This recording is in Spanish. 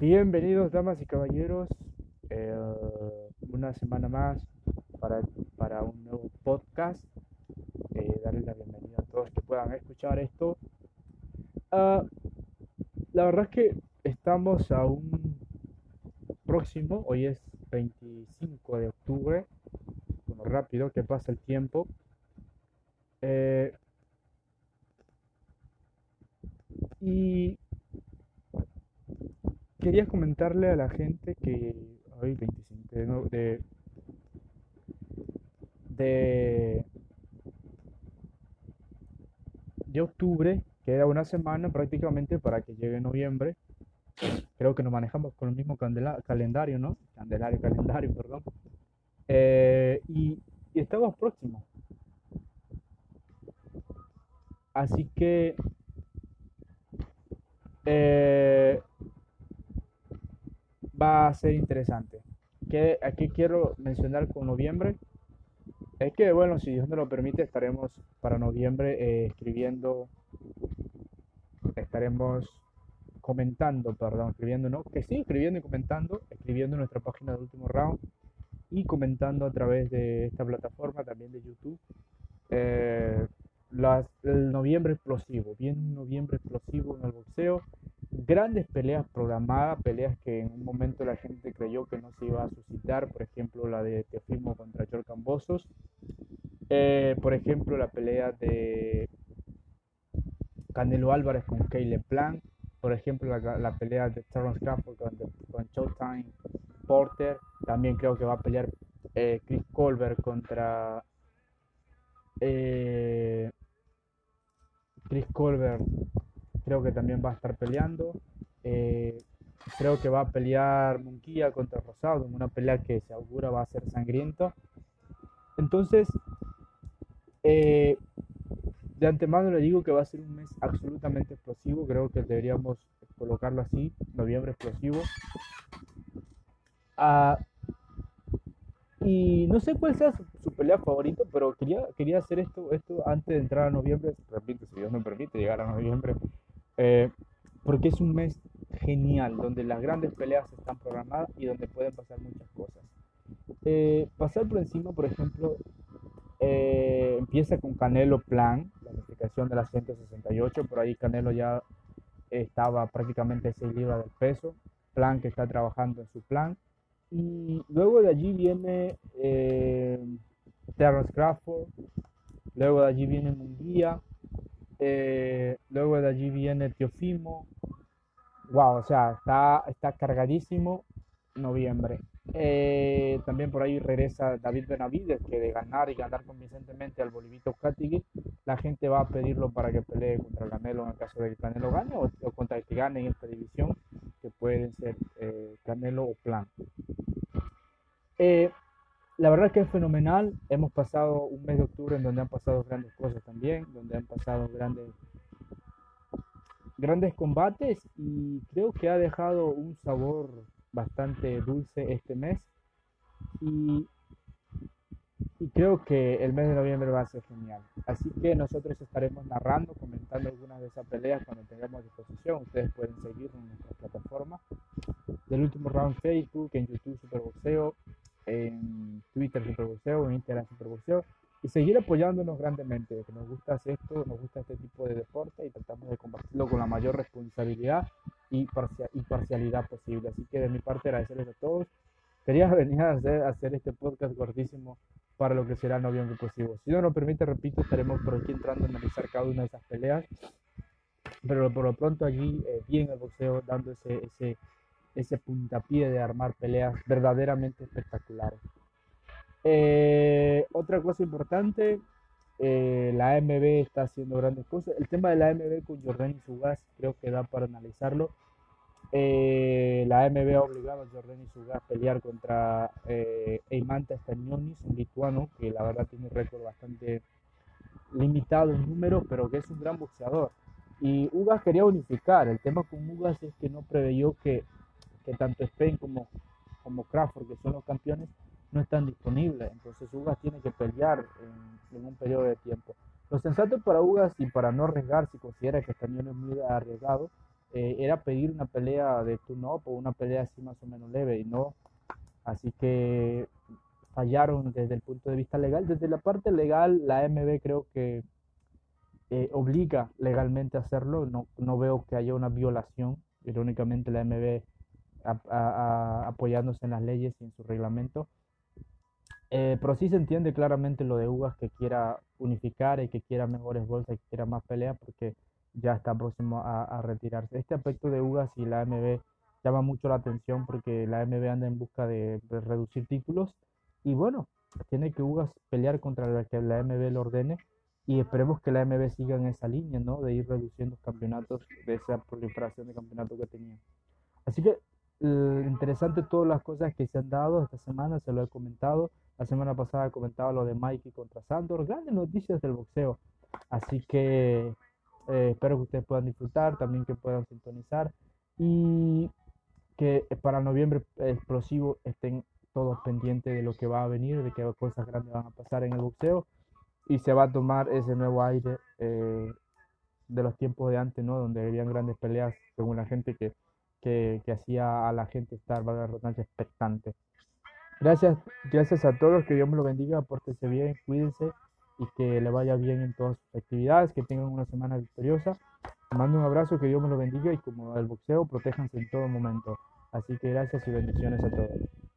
Bienvenidos, damas y caballeros, eh, una semana más para, para un nuevo podcast. Eh, darles la bienvenida a todos que puedan escuchar esto. Ah, la verdad es que estamos a un próximo, hoy es 25 de octubre, bueno, rápido que pasa el tiempo. Eh, y quería comentarle a la gente que hoy 25 de, de, de, de octubre, queda una semana prácticamente para que llegue noviembre. Creo que nos manejamos con el mismo calendario, ¿no? Candelario, calendario, perdón. Eh, y, y estamos próximos. Así que eh, va a ser interesante. ¿Qué, aquí quiero mencionar con noviembre? Es que, bueno, si Dios nos lo permite, estaremos para noviembre eh, escribiendo, estaremos comentando, perdón, escribiendo, no, que sí, escribiendo y comentando, escribiendo en nuestra página de último round y comentando a través de esta plataforma, también de YouTube, eh, el noviembre explosivo, bien noviembre explosivo en el boxeo, grandes peleas programadas, peleas que en un momento la gente creyó que no se iba a suscitar, por ejemplo la de Teofimo contra George Cambosos, eh, por ejemplo la pelea de Canelo Álvarez con Caleb Plant, por ejemplo la, la pelea de Terrence Crawford con, con Showtime Porter, también creo que va a pelear eh, Chris Colbert contra eh, Chris Colbert creo que también va a estar peleando. Eh, creo que va a pelear Munguía contra Rosado una pelea que se augura va a ser sangrienta. Entonces, eh, de antemano le digo que va a ser un mes absolutamente explosivo. Creo que deberíamos colocarlo así, noviembre explosivo. Ah, y no sé cuál sea su, su pelea favorita, pero quería, quería hacer esto, esto antes de entrar a noviembre. Repito, si Dios me permite llegar a noviembre. Eh, porque es un mes genial, donde las grandes peleas están programadas y donde pueden pasar muchas cosas. Eh, pasar por encima, por ejemplo, eh, empieza con Canelo Plan, la unificación de la 168, por ahí Canelo ya estaba prácticamente 6 libras del peso, Plan que está trabajando en su plan, y luego de allí viene eh, Terrence Crawford, luego de allí viene Munguía, eh, luego de allí viene Teofimo. Wow, o sea, está, está cargadísimo noviembre. Eh, también por ahí regresa David Benavides, que de ganar y ganar convincentemente al Bolivito Catigui, la gente va a pedirlo para que pelee contra Canelo en el caso de que Canelo gane o, o contra el que gane en esta división, que pueden ser eh, Canelo o Plan. Eh, la verdad que es fenomenal. Hemos pasado un mes de octubre en donde han pasado grandes cosas también, donde han pasado grandes, grandes combates y creo que ha dejado un sabor bastante dulce este mes. Y, y creo que el mes de noviembre va a ser genial. Así que nosotros estaremos narrando, comentando algunas de esas peleas cuando tengamos disposición. Ustedes pueden seguirnos en nuestras plataformas del último round Facebook, en YouTube Superboxeo, en Twitter Superboxeo, en Instagram Superboxeo y seguir apoyándonos grandemente, que nos gusta hacer esto, nos gusta este tipo de deporte y tratamos de compartirlo con la mayor responsabilidad y, parcia- y parcialidad posible. Así que de mi parte agradecerles a todos. Quería venir a hacer, a hacer este podcast gordísimo para lo que será noviembre explosivo. Si no nos permite, repito, estaremos por aquí entrando a analizar cada una de esas peleas. Pero por lo pronto allí, eh, bien el boxeo, dando ese, ese, ese puntapié de armar peleas verdaderamente espectaculares. Eh, otra cosa importante, eh, la AMB está haciendo grandes cosas. El tema de la AMB con Jordan y Sugas creo que da para analizarlo. Eh, la AMB ha obligado a Jordan y Sugas a pelear contra eh, Eimanta Stagnonis, un lituano que la verdad tiene un récord bastante limitado en números, pero que es un gran boxeador. Y Ugas quería unificar. El tema con Ugas es que no preveyó que, que tanto Spain como, como Crawford, que son los campeones, no están disponibles. Entonces Ugas tiene que pelear en, en un periodo de tiempo. Lo sensato para Ugas y para no arriesgar, si considera que Cañón es muy arriesgado, eh, era pedir una pelea de tune-up o una pelea así más o menos leve y no. Así que fallaron desde el punto de vista legal. Desde la parte legal, la AMB creo que eh, obliga legalmente a hacerlo. No, no veo que haya una violación. Irónicamente, la AMB apoyándose en las leyes y en su reglamento. Eh, pero sí se entiende claramente lo de Ugas que quiera unificar y que quiera mejores bolsas y que quiera más peleas porque ya está próximo a, retirarse. Este aspecto de Ugas y la AMB llama mucho la atención porque la AMB anda en busca de, reducir títulos y bueno, tiene que Ugas pelear contra la que la AMB lo ordene y esperemos que la AMB siga en esa línea, ¿no? De ir reduciendo campeonatos, de esa proliferación de campeonatos que tenía. Así que interesante todas las cosas que se han dado esta semana, se lo he comentado. La semana pasada comentaba lo de Mikey contra Sandor, grandes noticias del boxeo. Así que eh, espero que ustedes puedan disfrutar, también que puedan sintonizar y que para noviembre explosivo estén todos pendientes de lo que va a venir, de qué cosas grandes van a pasar en el boxeo y se va a tomar ese nuevo aire eh, de los tiempos de antes, ¿no? Donde habían grandes peleas según la gente que, que, hacía a la gente estar, valga la redundancia, expectante. Gracias, gracias a todos, que Dios me lo bendiga, pórtense bien, cuídense y que le vaya bien en todas sus actividades, que tengan una semana victoriosa. Mando un abrazo, que Dios me lo bendiga y como el boxeo, protéjanse en todo momento. Así que gracias y bendiciones a todos.